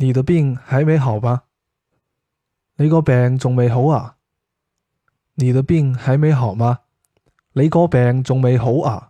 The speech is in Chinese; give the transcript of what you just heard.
你的病还没好吧？你个病仲未好啊？你的病还没好吗？你个病仲未好啊？